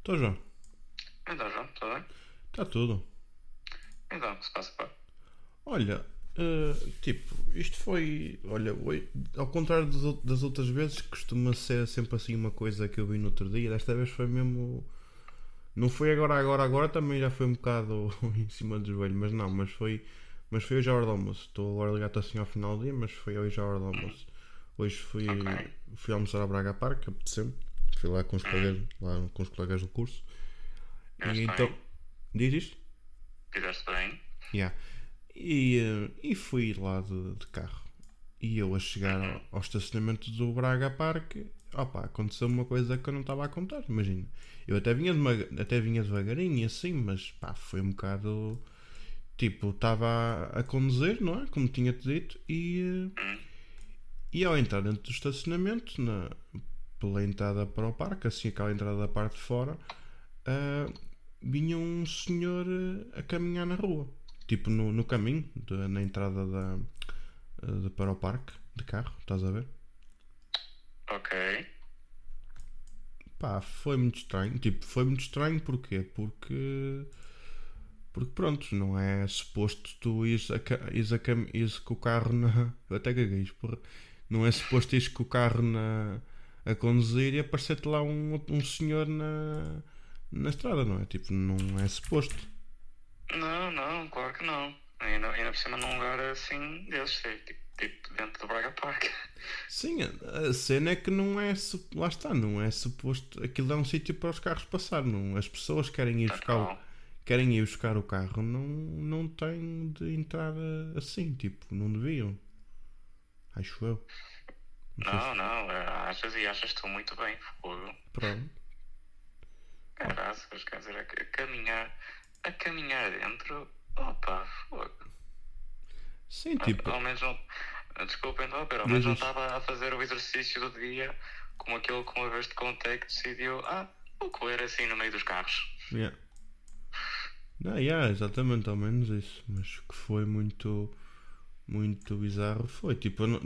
Estou, João. Então, João, tudo bem? Está tudo. Então, o que se passa, pá? Olha, eh, tipo, isto foi. Olha, ao contrário das, ou- das outras vezes, costuma ser sempre assim uma coisa que eu vi no outro dia. Desta vez foi mesmo. Não foi agora, agora, agora, também já foi um bocado em cima do joelho, mas não, mas foi. Mas foi hoje à hora do almoço. Estou agora ligado assim ao final do dia, mas foi hoje à hora do almoço. Hoje fui, Ok. fui almoçar a Braga Park, apeteceu Fui lá com os colegas, lá com os colegas do curso. Fizeste E então. bem. Diz isto? Fizeste bem? Yeah. E, eh, e fui lá de, de carro. E eu a chegar ao, ao estacionamento do Braga Parque, opa, aconteceu uma coisa que eu não estava a contar, imagina. Eu até vinha, de até vinha devagarinho e assim, mas pá, foi um bocado. Tipo, estava a, a conduzir, não é? Como tinha-te dito, e, eh, e ao entrar dentro do estacionamento, na, pela entrada para o parque, assim, aquela entrada da parte de fora, ah, vinha um senhor eh, a caminhar na rua, tipo no, no caminho, de- na entrada da, eh, de- para o parque de carro, estás a ver? Ok. Pá, foi muito estranho. Tipo, foi muito estranho porquê? Porque. Porque pronto, não é suposto tu ires, a, ires, a ires com o carro na. Eu até gaguei, porra. Não é suposto ires com o carro na, a conduzir e aparecer-te lá um, um senhor na, na estrada, não é? Tipo, não é suposto. Não, não, claro que não. Ainda, ainda por cima num lugar assim desses, tipo, tipo dentro do Braga Park. Sim, a, cena é que não é. Lá está, não é suposto. Aquilo é um sítio para os carros passar. Não, as pessoas querem ir buscar o, querem ir buscar o carro, não, não têm de entrar eh, assim, tipo, não deviam. Acho eu. Não não, não, é, achas e achas tu muito bem, fogo. Pronto. Caraças, quer dizer, a, a caminhar, a caminhar dentro, opa, fogo. Sim, tipo, Ao menos não, desculpa interromper, ao Diz menos não estava a fazer o exercício do dia como aquele que uma vez te contei que decidiu, ah, vou correr assim no meio dos carros. yeah. Não, yeah, exatamente, ao menos isso. Mas que foi muito, muito bizarro foi, tipo, não-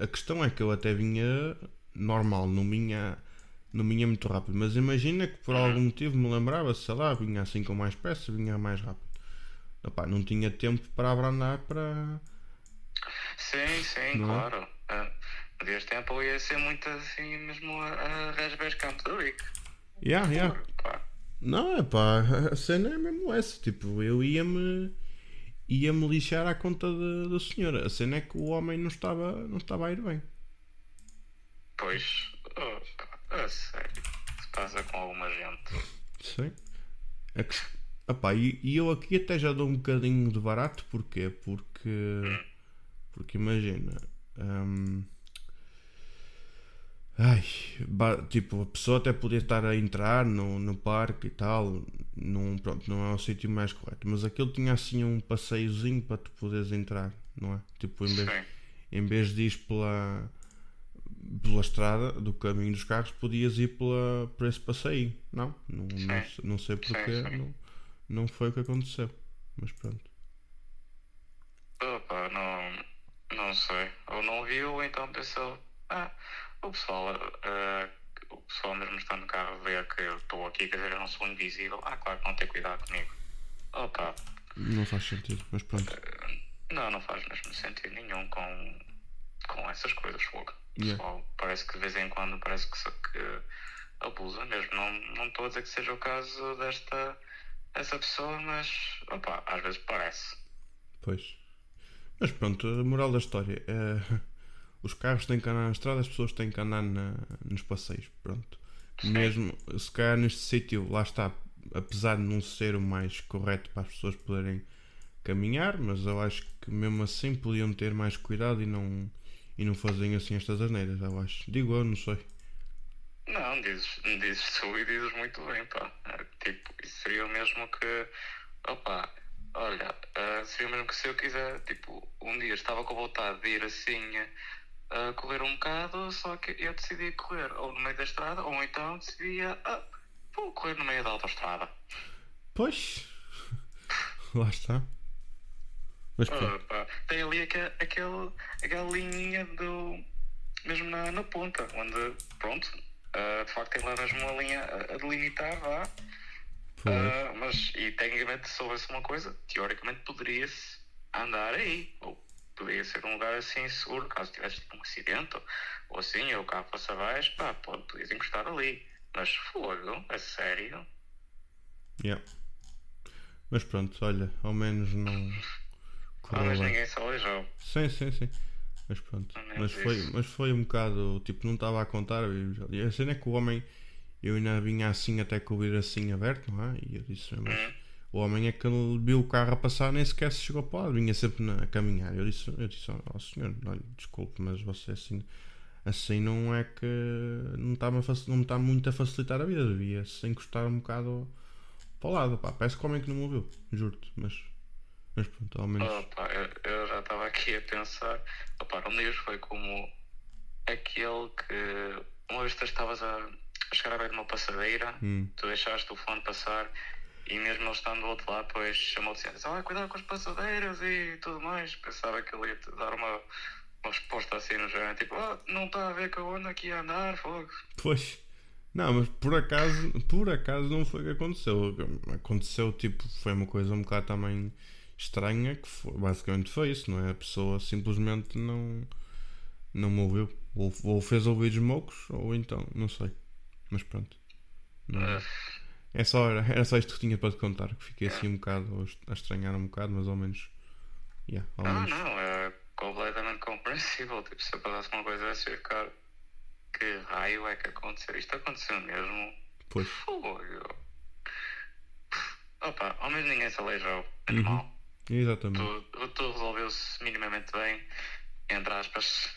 a questão é que eu até vinha normal, não vinha, não vinha muito rápido. Mas imagina que por algum motivo me lembrava, sei lá, vinha assim com mais pressa, vinha mais rápido. Opá, não tinha tempo para abrandar para. Sim, sim, Não é? claro. Ah, no dia de tempo ia ser muito assim mesmo a, a Resbés Campo do Rico. Yeah, yeah. Pá, Não, é pá, a cena é mesmo essa. Tipo, eu ia-me ia-me lixar à conta da senhora. A cena é que o homem não estava, não estava a ir bem. pois, oh, a sério, se passa com alguma gente. Sim. É que, opá, e, e eu aqui até já dou um bocadinho de barato, porquê? Porque. Porque imagina. hum, ai, tipo, a pessoa até podia estar a entrar no, no parque e tal. Num, pronto, não é o sítio mais correto. Mas aquilo tinha assim um passeiozinho para tu poderes entrar, não é? Tipo, em vez, Sim, em vez de ir pela, pela estrada do caminho dos carros, podias ir pela, por esse passeio. Não, não, não, não sei porquê, sim. não, não foi o que aconteceu. Mas pronto. opa, não, não sei. Ou não viu, então pensou, ah, o pessoal, ah, o pessoal mesmo está no carro vê que eu estou aqui, quer dizer, eu não sou invisível. Ah, claro que não tem cuidado comigo. Opa, Não faz sentido, mas pronto. Não, não faz mesmo sentido nenhum com, com essas coisas, fogo. O Yeah. pessoal parece que de vez em quando parece que, que abusa mesmo. Não não estou a dizer que seja o caso desta essa pessoa, mas opa, às vezes parece. Pois. Mas pronto, a moral da história é. Os carros têm que andar na estrada, as pessoas têm que andar na- nos passeios. Pronto. Mesmo se calhar neste sítio, lá está, apesar de não ser o mais correto para as pessoas poderem caminhar, mas eu acho que mesmo assim podiam ter mais cuidado e não, e não fazerem assim estas asneiras, eu acho. Digo eu, não sei. Não, dizes, dizes tu e dizes muito bem, pá. É, Tipo, seria o mesmo que, opa, olha, ah, seria o mesmo que se eu quiser, tipo, um dia estava com vontade de ir assim a correr um bocado, só que eu decidi correr ou no meio da estrada, ou então decidia, ah, vou correr no meio da autoestrada. Pois. lá está. Mas pronto. Ah, tem ali aquele, aquele, aquela linha do. mesmo na, na ponta, onde, pronto, Uh, de facto, tem lá mesmo uma linha a, a delimitar, vá. Uh, mas, e tecnicamente, se houvesse uma coisa, teoricamente poderia-se andar aí. Ou poderia ser um lugar assim seguro, caso tivesse tipo, um acidente ou, ou assim, ou o carro fosse abaixo, pá, pode, podias encostar ali. Mas fogo, a sério. Yeah. Mas pronto, olha, ao menos não. Ah, correu mas ninguém se aleijou. Sim, sim, sim. Mas pronto. Mas foi, isso. mas foi um bocado. Tipo, não estava a contar. E a cena é que o homem. Eu ainda vinha assim até com o vidro assim aberto, não é? E eu disse, mas Hum. O homem é que ele viu o carro a passar, nem sequer se chegou para lá, vinha sempre na, a caminhar. Eu disse, eu disse ao senhor, olha, desculpe, mas você assim, assim não é que não está, não me está muito a facilitar a vida, devia-se encostar um bocado para o lado, pá, parece que o homem que não me ouviu, juro-te, mas, mas pronto, ao menos. Opa, eu, eu já estava aqui a pensar. Opa, um deles foi como aquele que uma vez tu estavas a, a chegar beira de uma passadeira, Hum, tu deixaste o fone passar e mesmo ele estando do outro lado, depois chamou-te e disse: Ah, cuidado com as passadeiras e tudo mais. Pensava que ele ia te dar uma, uma resposta assim no género, tipo, ah, não está a ver que eu ando aqui a andar, fogo. Pois. Não, mas por acaso, por acaso não foi o que aconteceu. Aconteceu, tipo, foi uma coisa um bocado também estranha, que foi- basicamente foi isso, não é? A pessoa simplesmente não, não me ouviu. Ou, ou fez ouvidos mocos, ou então, não sei. Mas pronto. Não- Ah, é só, era, só isto que tinha para te contar, que fiquei assim um bocado a estranhar um bocado, mas ao menos. Yeah, ao Não, menos. não, é completamente compreensível. Tipo, se eu passasse uma coisa dessa, eu ficar. Que raio é que aconteceu? Isto aconteceu mesmo? Pois. Fogo. Opa, ao menos ninguém se aleijou. É Uhum. normal. Exatamente. Tudo, tudo resolveu-se minimamente bem, entre aspas.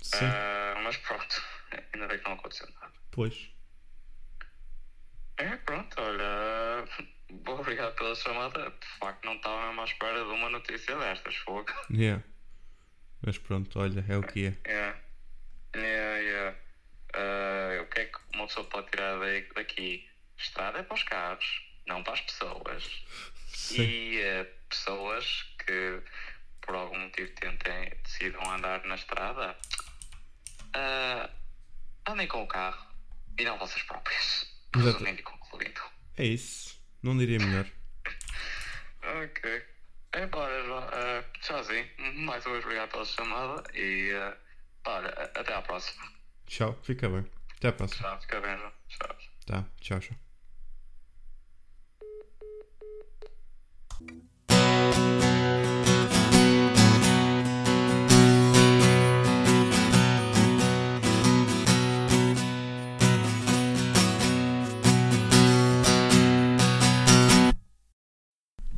Sim, Ah, mas pronto, ainda bem que não aconteceu nada. pois. É, pronto, olha. Bom, obrigado pela chamada. De facto, não estava mesmo à espera de uma notícia destas, fogo. Yeah. Mas pronto, olha, é o que é. Yeah. Yeah, yeah. Ah, o que é que uma pessoa pode tirar daqui? Estrada é para os carros, não para as pessoas. Sim. E eh, pessoas que por algum motivo tentem, decidam andar na estrada, ah, andem com o carro e não vocês próprios. Exato. Resumindo e concluindo. É isso. Não diria melhor. Ok. É, olha, João, ah, tchauzinho. Mais uma vez obrigado pela chamada e ah, olha, a- até à próxima. Tchau, fica bem. Até a próxima. Tchau, fica bem, João. Tchau. Tá, tchau, tchau.